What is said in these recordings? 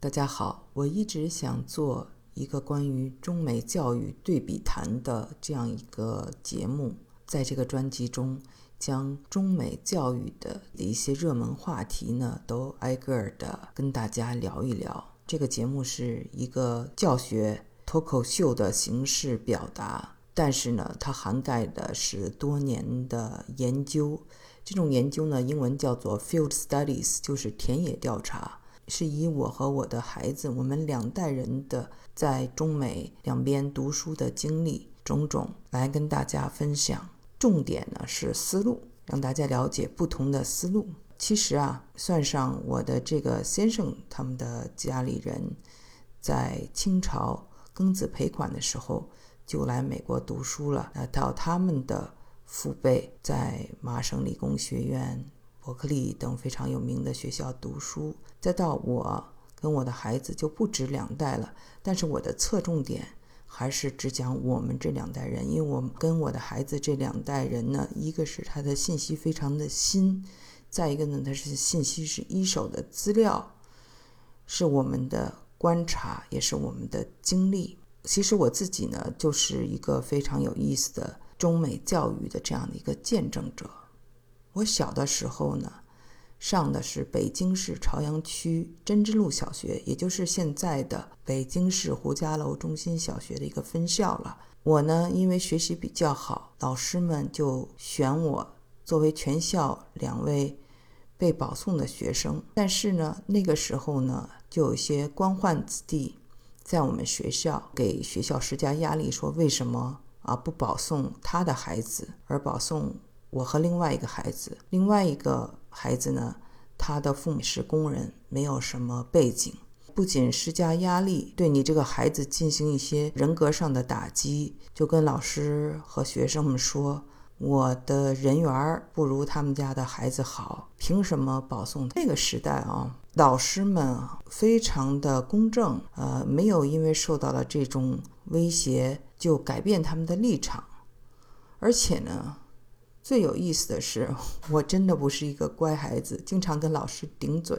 大家好，我一直想做一个关于中美教育对比谈的这样一个节目，在这个专辑中，将中美教育的一些热门话题呢，都挨个儿的跟大家聊一聊。这个节目是一个教学脱口秀的形式表达，但是呢，它涵盖的是多年的研究。这种研究呢，英文叫做 field studies，就是田野调查。是以我和我的孩子，我们两代人的在中美两边读书的经历种种来跟大家分享。重点呢是思路，让大家了解不同的思路。其实啊，算上我的这个先生他们的家里人，在清朝庚子赔款的时候就来美国读书了。那到他们的父辈在麻省理工学院。伯克利等非常有名的学校读书，再到我跟我的孩子就不止两代了。但是我的侧重点还是只讲我们这两代人，因为我跟我的孩子这两代人呢，一个是他的信息非常的新，再一个呢，他是信息是一手的资料，是我们的观察，也是我们的经历。其实我自己呢，就是一个非常有意思的中美教育的这样的一个见证者。我小的时候呢，上的是北京市朝阳区针织路小学，也就是现在的北京市胡家楼中心小学的一个分校了。我呢，因为学习比较好，老师们就选我作为全校两位被保送的学生。但是呢，那个时候呢，就有些官宦子弟在我们学校给学校施加压力，说为什么啊不保送他的孩子，而保送？我和另外一个孩子，另外一个孩子呢，他的父母是工人，没有什么背景，不仅施加压力，对你这个孩子进行一些人格上的打击，就跟老师和学生们说，我的人缘不如他们家的孩子好，凭什么保送？那个时代啊，老师们非常的公正，呃，没有因为受到了这种威胁就改变他们的立场，而且呢。最有意思的是，我真的不是一个乖孩子，经常跟老师顶嘴，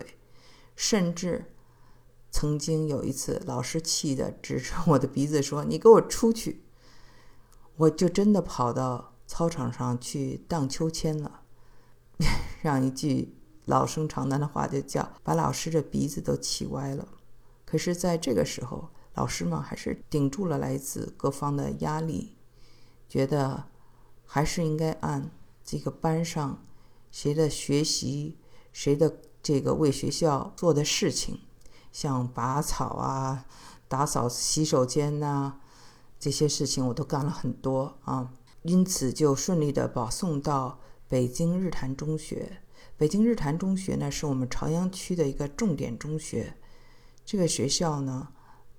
甚至曾经有一次，老师气得指着我的鼻子说：“你给我出去！”我就真的跑到操场上去荡秋千了，让一句老生常谈的话就叫把老师的鼻子都气歪了。可是，在这个时候，老师们还是顶住了来自各方的压力，觉得还是应该按。这个班上，谁的学习，谁的这个为学校做的事情，像拔草啊、打扫洗手间呐，这些事情我都干了很多啊，因此就顺利的保送到北京日坛中学。北京日坛中学呢，是我们朝阳区的一个重点中学。这个学校呢，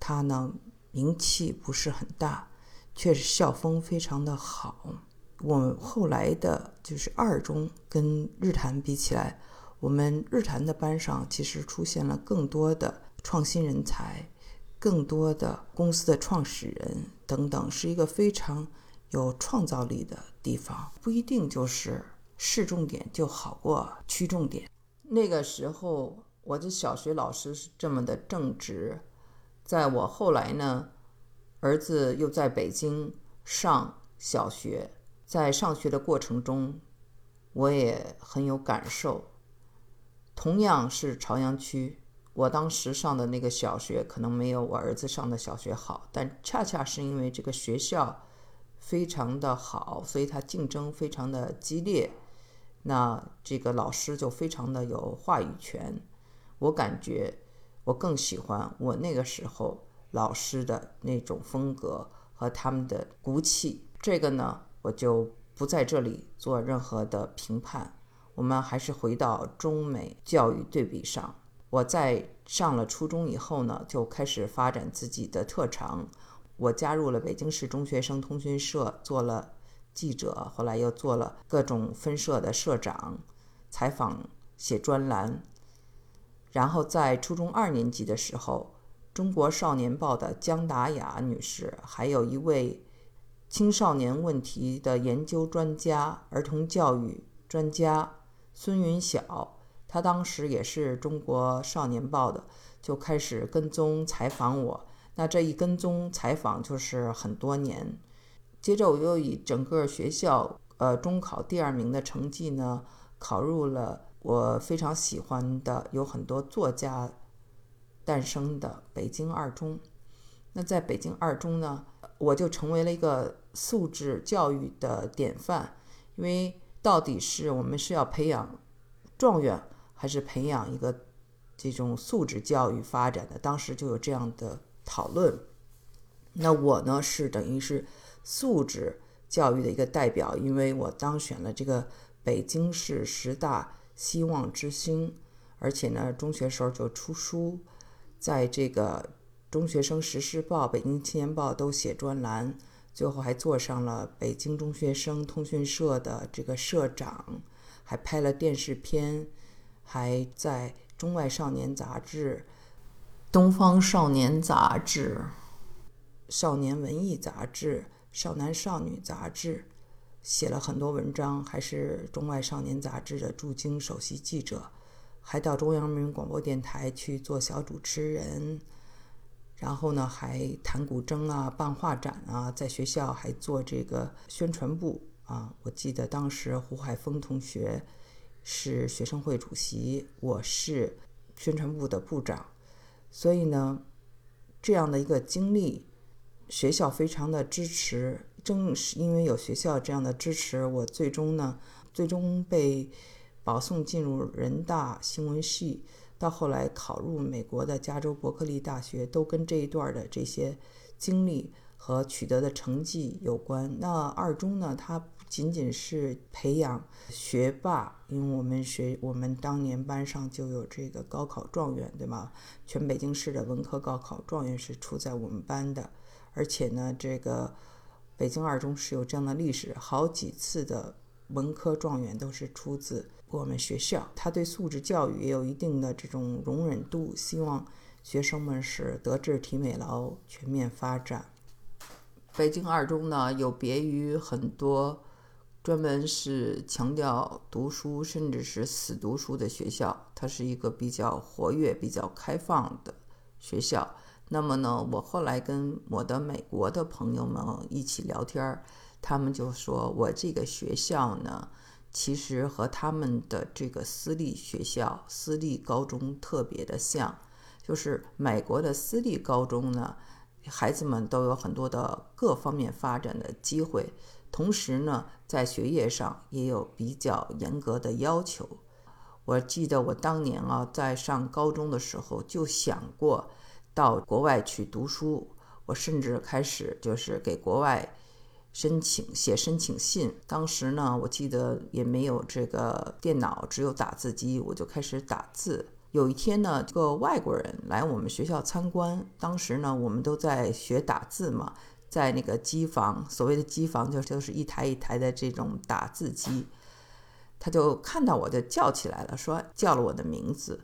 它呢名气不是很大，却是校风非常的好。我们后来的就是二中跟日坛比起来，我们日坛的班上其实出现了更多的创新人才，更多的公司的创始人等等，是一个非常有创造力的地方。不一定就是市重点就好过区重点。那个时候我的小学老师是这么的正直，在我后来呢，儿子又在北京上小学。在上学的过程中，我也很有感受。同样是朝阳区，我当时上的那个小学可能没有我儿子上的小学好，但恰恰是因为这个学校非常的好，所以它竞争非常的激烈。那这个老师就非常的有话语权。我感觉我更喜欢我那个时候老师的那种风格和他们的骨气。这个呢？我就不在这里做任何的评判，我们还是回到中美教育对比上。我在上了初中以后呢，就开始发展自己的特长。我加入了北京市中学生通讯社，做了记者，后来又做了各种分社的社长，采访、写专栏。然后在初中二年级的时候，《中国少年报》的姜达雅女士，还有一位。青少年问题的研究专家、儿童教育专家孙云晓，他当时也是中国少年报的就开始跟踪采访我。那这一跟踪采访就是很多年。接着我又以整个学校呃中考第二名的成绩呢，考入了我非常喜欢的有很多作家诞生的北京二中。那在北京二中呢，我就成为了一个素质教育的典范。因为到底是我们是要培养状元，还是培养一个这种素质教育发展的？当时就有这样的讨论。那我呢，是等于是素质教育的一个代表，因为我当选了这个北京市十大希望之星，而且呢，中学时候就出书，在这个。中学生时事报、北京青年报都写专栏，最后还做上了北京中学生通讯社的这个社长，还拍了电视片，还在中外少年杂志、东方少年杂志、少年文艺杂志、少男少女杂志写了很多文章，还是中外少年杂志的驻京首席记者，还到中央人民广播电台去做小主持人。然后呢，还弹古筝啊，办画展啊，在学校还做这个宣传部啊。我记得当时胡海峰同学是学生会主席，我是宣传部的部长，所以呢，这样的一个经历，学校非常的支持。正是因为有学校这样的支持，我最终呢，最终被保送进入人大新闻系。到后来考入美国的加州伯克利大学，都跟这一段的这些经历和取得的成绩有关。那二中呢，它不仅仅是培养学霸，因为我们学我们当年班上就有这个高考状元，对吗？全北京市的文科高考状元是出在我们班的，而且呢，这个北京二中是有这样的历史，好几次的文科状元都是出自。我们学校，他对素质教育也有一定的这种容忍度，希望学生们是德智体美劳全面发展。北京二中呢，有别于很多专门是强调读书甚至是死读书的学校，它是一个比较活跃、比较开放的学校。那么呢，我后来跟我的美国的朋友们一起聊天，他们就说我这个学校呢。其实和他们的这个私立学校、私立高中特别的像，就是美国的私立高中呢，孩子们都有很多的各方面发展的机会，同时呢，在学业上也有比较严格的要求。我记得我当年啊，在上高中的时候就想过到国外去读书，我甚至开始就是给国外。申请写申请信，当时呢，我记得也没有这个电脑，只有打字机，我就开始打字。有一天呢，这个外国人来我们学校参观，当时呢，我们都在学打字嘛，在那个机房，所谓的机房就就是一台一台的这种打字机，他就看到我就叫起来了，说叫了我的名字，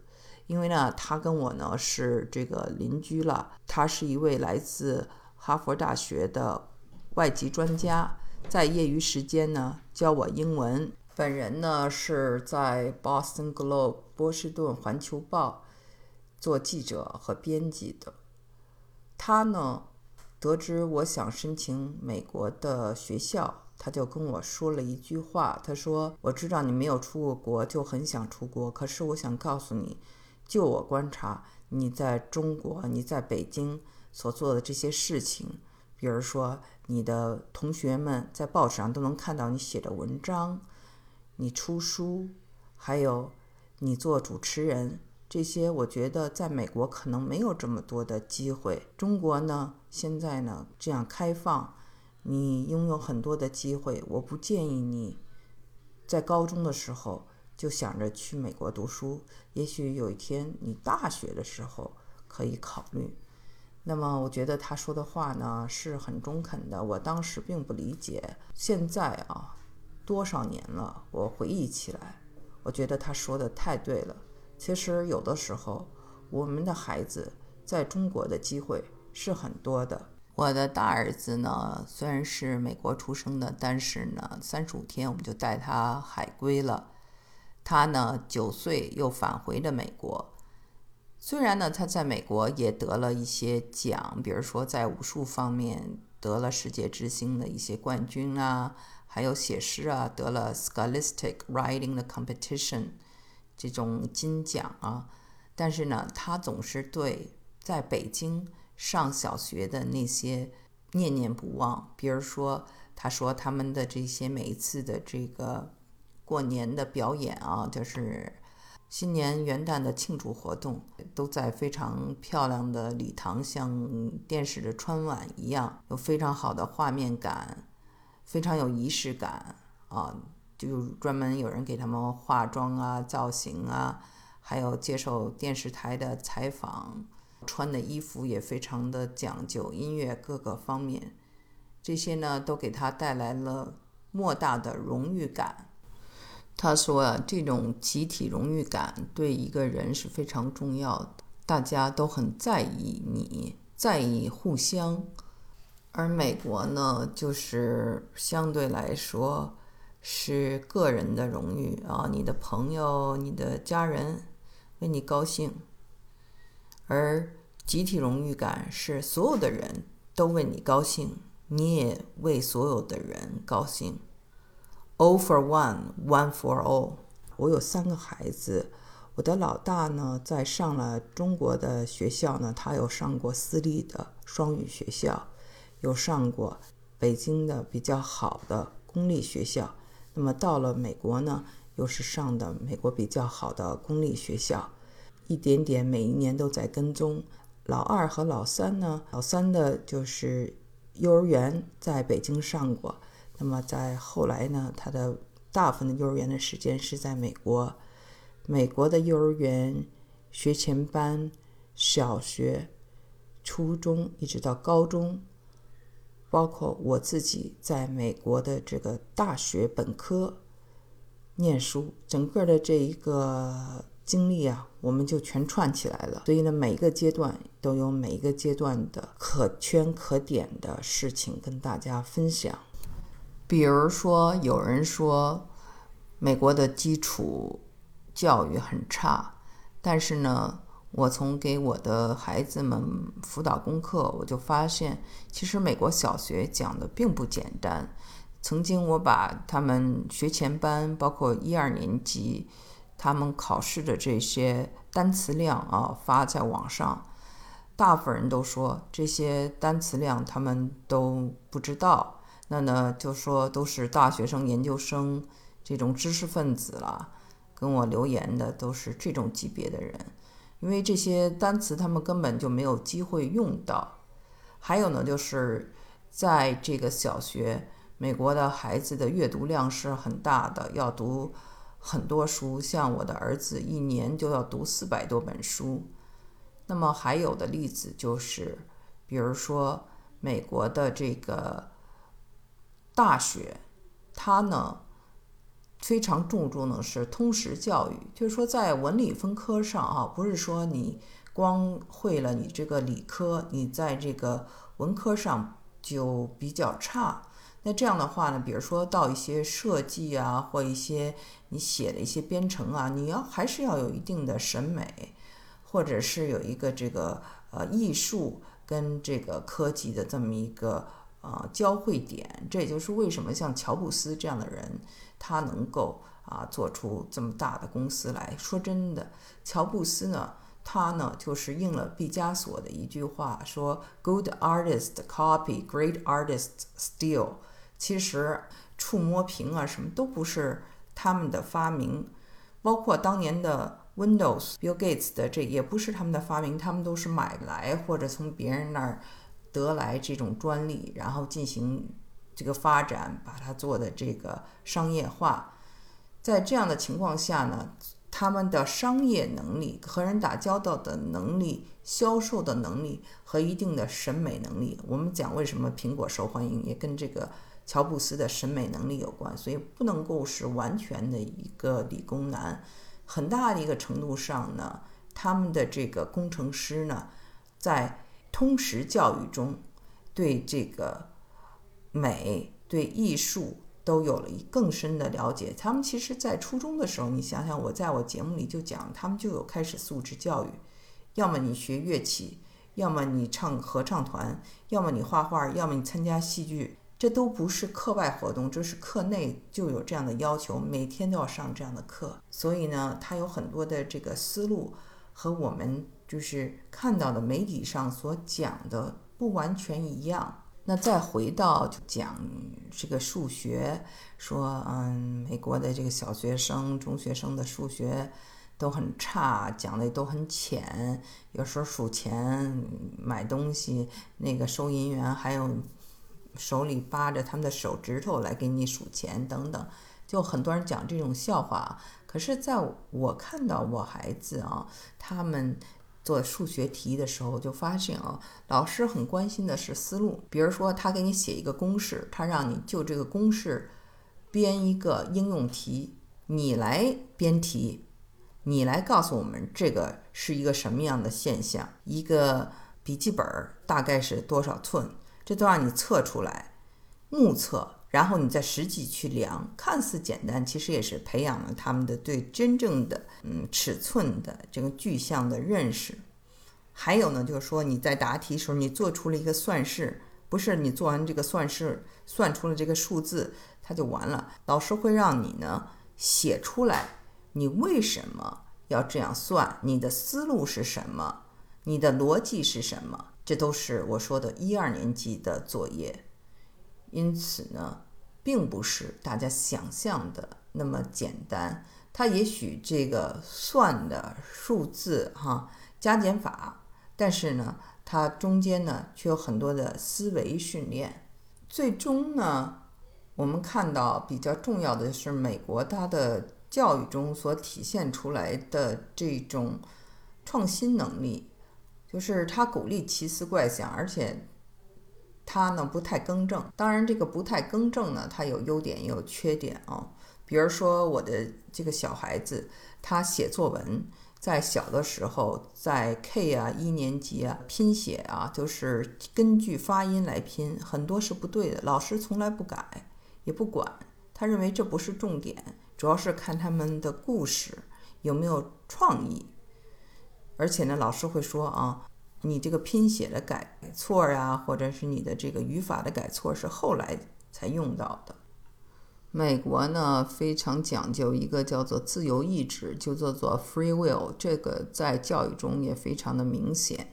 因为呢，他跟我呢是这个邻居了，他是一位来自哈佛大学的。外籍专家在业余时间呢教我英文。本人呢是在《Boston Globe》波士顿环球报做记者和编辑的。他呢得知我想申请美国的学校，他就跟我说了一句话。他说：“我知道你没有出过国，就很想出国。可是我想告诉你，就我观察，你在中国，你在北京所做的这些事情。”比如说，你的同学们在报纸上都能看到你写的文章，你出书，还有你做主持人，这些我觉得在美国可能没有这么多的机会。中国呢，现在呢这样开放，你拥有很多的机会。我不建议你在高中的时候就想着去美国读书，也许有一天你大学的时候可以考虑。那么我觉得他说的话呢是很中肯的，我当时并不理解。现在啊，多少年了，我回忆起来，我觉得他说的太对了。其实有的时候，我们的孩子在中国的机会是很多的。我的大儿子呢，虽然是美国出生的，但是呢，三十五天我们就带他海归了。他呢，九岁又返回了美国。虽然呢，他在美国也得了一些奖，比如说在武术方面得了世界之星的一些冠军啊，还有写诗啊得了 Scholastic Writing 的 Competition 这种金奖啊，但是呢，他总是对在北京上小学的那些念念不忘。比如说，他说他们的这些每一次的这个过年的表演啊，就是。新年元旦的庆祝活动都在非常漂亮的礼堂，像电视的春晚一样，有非常好的画面感，非常有仪式感啊！就专门有人给他们化妆啊、造型啊，还有接受电视台的采访，穿的衣服也非常的讲究，音乐各个方面，这些呢都给他带来了莫大的荣誉感。他说啊：“这种集体荣誉感对一个人是非常重要的，大家都很在意你，在意互相。而美国呢，就是相对来说是个人的荣誉啊，你的朋友、你的家人为你高兴，而集体荣誉感是所有的人都为你高兴，你也为所有的人高兴。” All for one, one for all。我有三个孩子，我的老大呢，在上了中国的学校呢，他有上过私立的双语学校，有上过北京的比较好的公立学校。那么到了美国呢，又是上的美国比较好的公立学校，一点点每一年都在跟踪。老二和老三呢，老三的就是幼儿园在北京上过。那么在后来呢，他的大部分的幼儿园的时间是在美国。美国的幼儿园学前班、小学、初中一直到高中，包括我自己在美国的这个大学本科念书，整个的这一个经历啊，我们就全串起来了。所以呢，每一个阶段都有每一个阶段的可圈可点的事情跟大家分享。比如说，有人说美国的基础教育很差，但是呢，我从给我的孩子们辅导功课，我就发现，其实美国小学讲的并不简单。曾经我把他们学前班，包括一二年级，他们考试的这些单词量啊发在网上，大部分人都说这些单词量他们都不知道。那呢，就说都是大学生、研究生这种知识分子了，跟我留言的都是这种级别的人，因为这些单词他们根本就没有机会用到。还有呢，就是在这个小学，美国的孩子的阅读量是很大的，要读很多书，像我的儿子一年就要读四百多本书。那么还有的例子就是，比如说美国的这个。大学，它呢非常注重的是通识教育，就是说在文理分科上啊，不是说你光会了你这个理科，你在这个文科上就比较差。那这样的话呢，比如说到一些设计啊，或一些你写的一些编程啊，你要还是要有一定的审美，或者是有一个这个呃艺术跟这个科技的这么一个。啊，交汇点，这也就是为什么像乔布斯这样的人，他能够啊做出这么大的公司来说。真的，乔布斯呢，他呢就是应了毕加索的一句话，说 “Good artists copy, great artists steal”。其实触摸屏啊什么都不是他们的发明，包括当年的 Windows，Bill Gates 的这也不是他们的发明，他们都是买来或者从别人那儿。得来这种专利，然后进行这个发展，把它做的这个商业化。在这样的情况下呢，他们的商业能力、和人打交道的能力、销售的能力和一定的审美能力，我们讲为什么苹果受欢迎，也跟这个乔布斯的审美能力有关。所以不能够是完全的一个理工男，很大的一个程度上呢，他们的这个工程师呢，在。通识教育中，对这个美、对艺术都有了一更深的了解。他们其实，在初中的时候，你想想，我在我节目里就讲，他们就有开始素质教育，要么你学乐器，要么你唱合唱团，要么你画画，要么你参加戏剧。这都不是课外活动，这是课内就有这样的要求，每天都要上这样的课。所以呢，他有很多的这个思路和我们就是看到的媒体上所讲的不完全一样。那再回到讲这个数学，说嗯，美国的这个小学生、中学生的数学都很差，讲的都很浅，有时候数钱、买东西，那个收银员还有。手里扒着他们的手指头来给你数钱等等，就很多人讲这种笑话。可是，在我看到我孩子啊，他们做数学题的时候，就发现啊，老师很关心的是思路。比如说，他给你写一个公式，他让你就这个公式编一个应用题，你来编题，你来告诉我们这个是一个什么样的现象。一个笔记本大概是多少寸？这都让你测出来，目测，然后你再实际去量，看似简单，其实也是培养了他们的对真正的嗯尺寸的这个具象的认识。还有呢，就是说你在答题时候，你做出了一个算式，不是你做完这个算式算出了这个数字，它就完了。老师会让你呢写出来，你为什么要这样算？你的思路是什么？你的逻辑是什么？这都是我说的一二年级的作业，因此呢，并不是大家想象的那么简单。它也许这个算的数字哈加减法，但是呢，它中间呢却有很多的思维训练。最终呢，我们看到比较重要的是美国它的教育中所体现出来的这种创新能力。就是他鼓励奇思怪想，而且他呢不太更正。当然，这个不太更正呢，它有优点也有缺点啊。比如说，我的这个小孩子，他写作文，在小的时候，在 K 啊一年级啊拼写啊，就是根据发音来拼，很多是不对的。老师从来不改，也不管，他认为这不是重点，主要是看他们的故事有没有创意。而且呢，老师会说啊，你这个拼写的改错啊，或者是你的这个语法的改错是后来才用到的。美国呢非常讲究一个叫做自由意志，就叫做 free will，这个在教育中也非常的明显。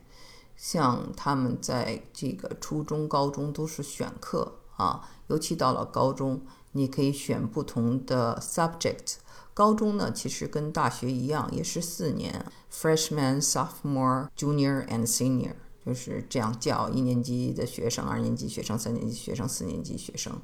像他们在这个初中、高中都是选课啊，尤其到了高中，你可以选不同的 subject。高中呢，其实跟大学一样，也是四年，freshman、sophomore、junior and senior，就是这样叫。一年级的学生、二年级学生、三年级学生、四年级学生，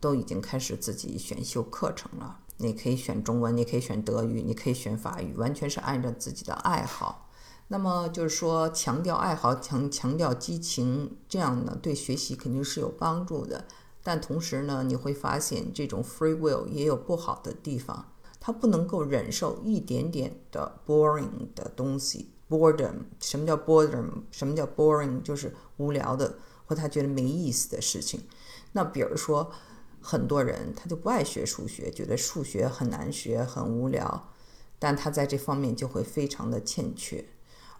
都已经开始自己选修课程了。你可以选中文，你可以选德语，你可以选法语，完全是按照自己的爱好。那么就是说，强调爱好，强强调激情，这样呢，对学习肯定是有帮助的。但同时呢，你会发现这种 free will 也有不好的地方。他不能够忍受一点点的 boring 的东西，boredom。什么叫 boredom？什么叫 boring？就是无聊的或他觉得没意思的事情。那比如说，很多人他就不爱学数学，觉得数学很难学、很无聊，但他在这方面就会非常的欠缺。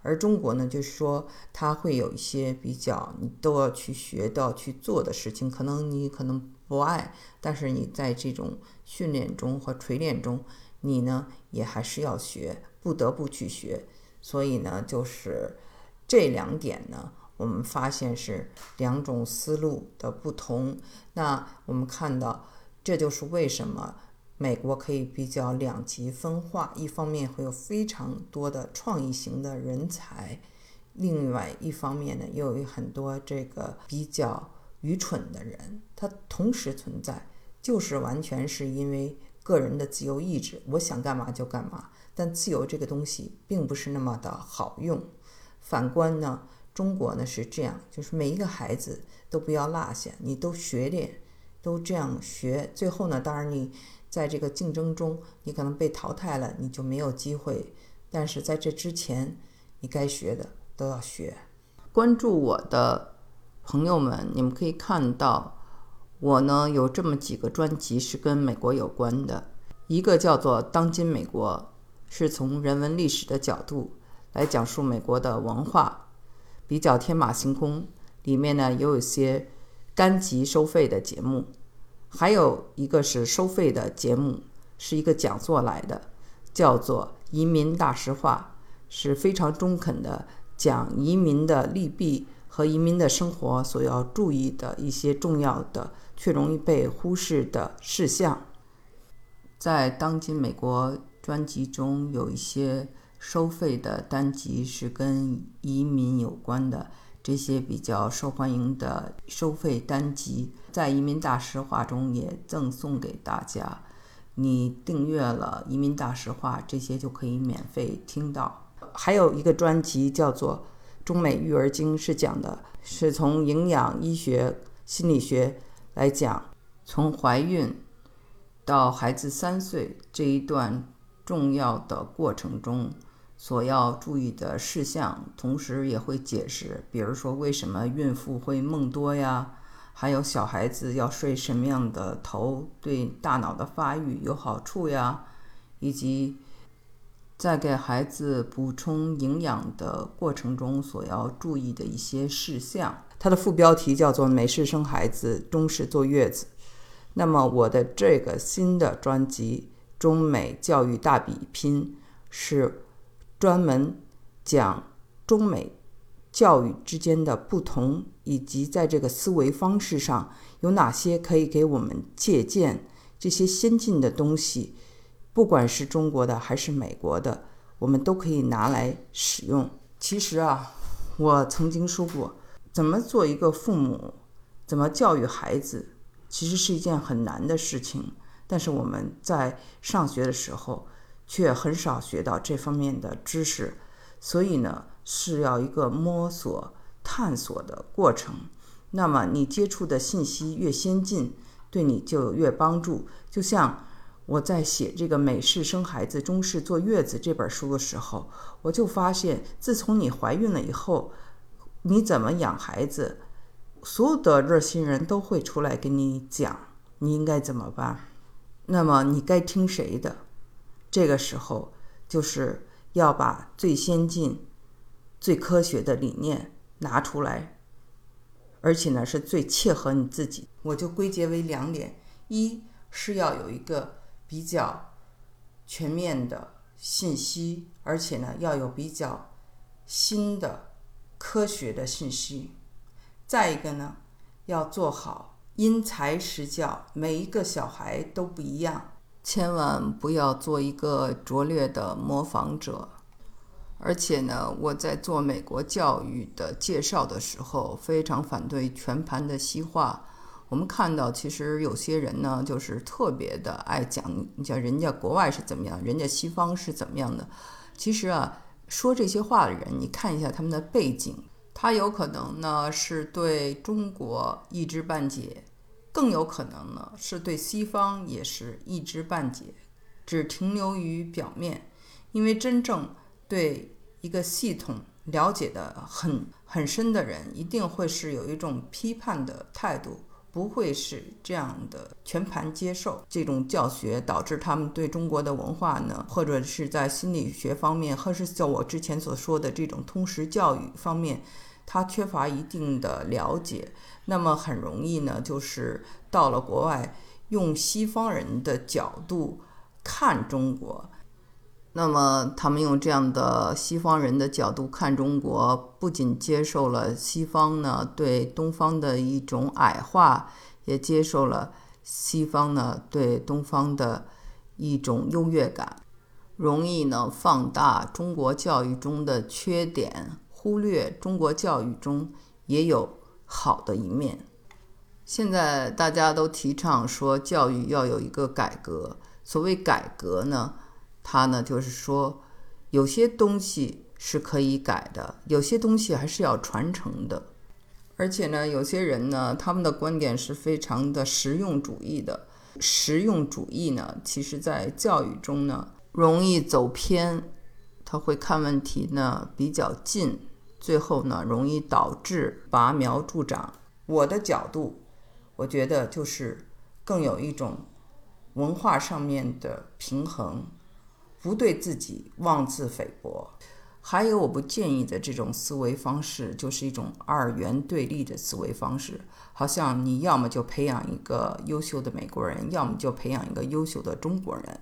而中国呢，就是说他会有一些比较你都要去学、都要去做的事情，可能你可能不爱，但是你在这种。训练中和锤炼中，你呢也还是要学，不得不去学。所以呢，就是这两点呢，我们发现是两种思路的不同。那我们看到，这就是为什么美国可以比较两极分化：一方面会有非常多的创意型的人才，另外一方面呢，又有很多这个比较愚蠢的人，他同时存在。就是完全是因为个人的自由意志，我想干嘛就干嘛。但自由这个东西并不是那么的好用。反观呢，中国呢是这样，就是每一个孩子都不要落下，你都学点，都这样学。最后呢，当然你在这个竞争中，你可能被淘汰了，你就没有机会。但是在这之前，你该学的都要学。关注我的朋友们，你们可以看到。我呢有这么几个专辑是跟美国有关的，一个叫做《当今美国》，是从人文历史的角度来讲述美国的文化，比较天马行空。里面呢也有一些单集收费的节目，还有一个是收费的节目，是一个讲座来的，叫做《移民大实话》，是非常中肯的讲移民的利弊和移民的生活所要注意的一些重要的却容易被忽视的事项。在当今美国专辑中有一些收费的单集是跟移民有关的。这些比较受欢迎的收费单集，在《移民大实话》中也赠送给大家。你订阅了《移民大实话》，这些就可以免费听到。还有一个专辑叫做《中美育儿经》，是讲的是从营养、医学、心理学来讲，从怀孕到孩子三岁这一段重要的过程中。所要注意的事项，同时也会解释，比如说为什么孕妇会梦多呀，还有小孩子要睡什么样的头对大脑的发育有好处呀，以及在给孩子补充营养的过程中所要注意的一些事项。它的副标题叫做“美式生孩子，中式坐月子”。那么我的这个新的专辑《中美教育大比拼》是。专门讲中美教育之间的不同，以及在这个思维方式上有哪些可以给我们借鉴。这些先进的东西，不管是中国的还是美国的，我们都可以拿来使用。其实啊，我曾经说过，怎么做一个父母，怎么教育孩子，其实是一件很难的事情。但是我们在上学的时候，却很少学到这方面的知识，所以呢是要一个摸索、探索的过程。那么你接触的信息越先进，对你就越帮助。就像我在写这个《美式生孩子，中式坐月子》这本书的时候，我就发现，自从你怀孕了以后，你怎么养孩子，所有的热心人都会出来跟你讲你应该怎么办。那么你该听谁的？这个时候，就是要把最先进、最科学的理念拿出来，而且呢是最切合你自己。我就归结为两点：一是要有一个比较全面的信息，而且呢要有比较新的科学的信息；再一个呢，要做好因材施教，每一个小孩都不一样。千万不要做一个拙劣的模仿者，而且呢，我在做美国教育的介绍的时候，非常反对全盘的西化。我们看到，其实有些人呢，就是特别的爱讲，你像人家国外是怎么样，人家西方是怎么样的。其实啊，说这些话的人，你看一下他们的背景，他有可能呢是对中国一知半解。更有可能呢，是对西方也是一知半解，只停留于表面。因为真正对一个系统了解的很很深的人，一定会是有一种批判的态度，不会是这样的全盘接受这种教学，导致他们对中国的文化呢，或者是在心理学方面，或是像我之前所说的这种通识教育方面。他缺乏一定的了解，那么很容易呢，就是到了国外，用西方人的角度看中国。那么他们用这样的西方人的角度看中国，不仅接受了西方呢对东方的一种矮化，也接受了西方呢对东方的一种优越感，容易呢放大中国教育中的缺点。忽略中国教育中也有好的一面。现在大家都提倡说教育要有一个改革。所谓改革呢，他呢就是说有些东西是可以改的，有些东西还是要传承的。而且呢，有些人呢，他们的观点是非常的实用主义的。实用主义呢，其实在教育中呢容易走偏，他会看问题呢比较近。最后呢，容易导致拔苗助长。我的角度，我觉得就是更有一种文化上面的平衡，不对自己妄自菲薄。还有我不建议的这种思维方式，就是一种二元对立的思维方式，好像你要么就培养一个优秀的美国人，要么就培养一个优秀的中国人，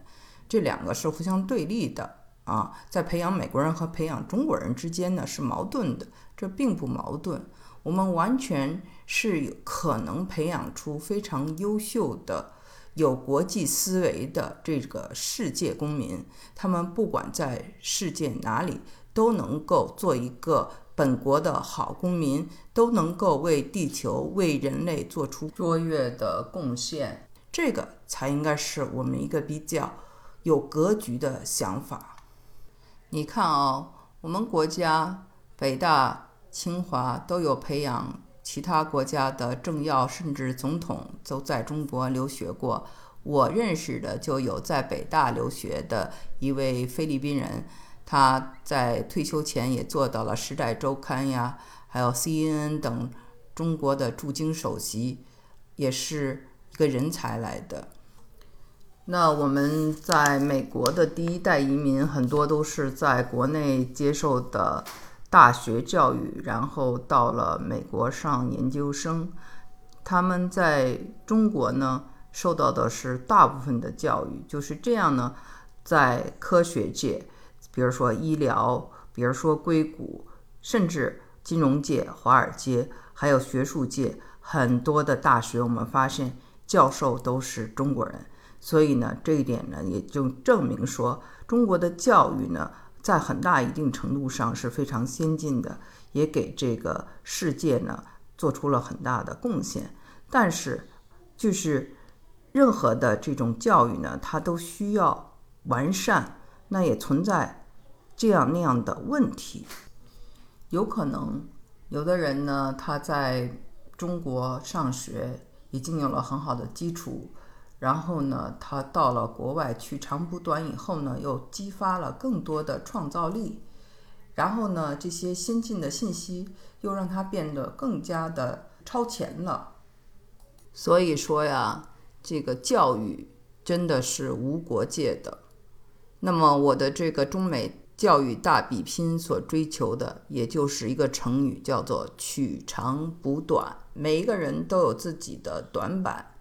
这两个是互相对立的啊。在培养美国人和培养中国人之间呢是矛盾的，这并不矛盾。我们完全是有可能培养出非常优秀的。有国际思维的这个世界公民，他们不管在世界哪里，都能够做一个本国的好公民，都能够为地球、为人类做出卓越的贡献。这个才应该是我们一个比较有格局的想法。你看啊，我们国家北大、清华都有培养。其他国家的政要甚至总统都在中国留学过。我认识的就有在北大留学的一位菲律宾人，他在退休前也做到了《时代周刊》呀，还有 CNN 等中国的驻京首席，也是一个人才来的。那我们在美国的第一代移民很多都是在国内接受的。大学教育，然后到了美国上研究生。他们在中国呢，受到的是大部分的教育，就是这样呢。在科学界，比如说医疗，比如说硅谷，甚至金融界、华尔街，还有学术界，很多的大学，我们发现教授都是中国人。所以呢，这一点呢，也就证明说，中国的教育呢。在很大一定程度上是非常先进的，也给这个世界呢做出了很大的贡献。但是，就是任何的这种教育呢，它都需要完善，那也存在这样那样的问题。有可能有的人呢，他在中国上学已经有了很好的基础。然后呢，他到了国外取长补短以后呢，又激发了更多的创造力。然后呢，这些先进的信息又让他变得更加的超前了。所以说呀，这个教育真的是无国界的。那么我的这个中美教育大比拼所追求的，也就是一个成语，叫做取长补短。每一个人都有自己的短板。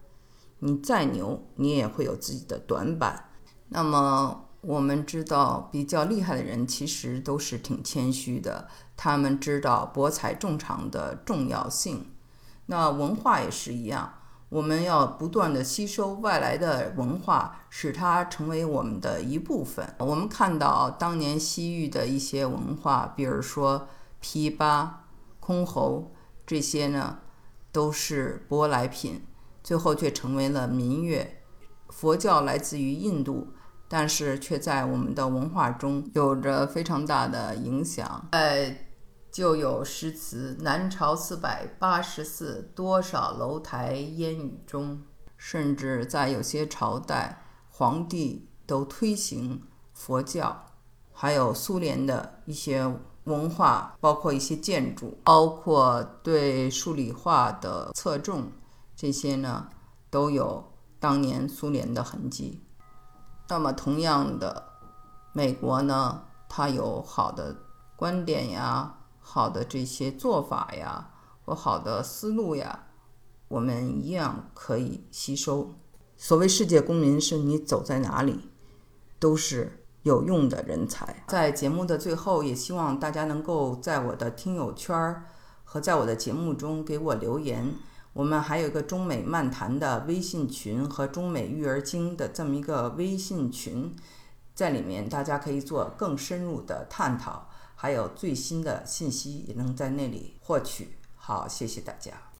你再牛，你也会有自己的短板。那么我们知道，比较厉害的人其实都是挺谦虚的，他们知道博采众长的重要性。那文化也是一样，我们要不断的吸收外来的文化，使它成为我们的一部分。我们看到当年西域的一些文化，比如说琵琶、箜篌这些呢，都是舶来品。最后却成为了民乐。佛教来自于印度，但是却在我们的文化中有着非常大的影响。哎，就有诗词：“南朝四百八十寺，多少楼台烟雨中。”甚至在有些朝代，皇帝都推行佛教。还有苏联的一些文化，包括一些建筑，包括对数理化的侧重。这些呢都有当年苏联的痕迹。那么同样的，美国呢，它有好的观点呀，好的这些做法呀，和好的思路呀，我们一样可以吸收。所谓世界公民，是你走在哪里都是有用的人才。在节目的最后，也希望大家能够在我的听友圈儿和在我的节目中给我留言。我们还有一个中美漫谈的微信群和中美育儿经的这么一个微信群，在里面大家可以做更深入的探讨，还有最新的信息也能在那里获取。好，谢谢大家。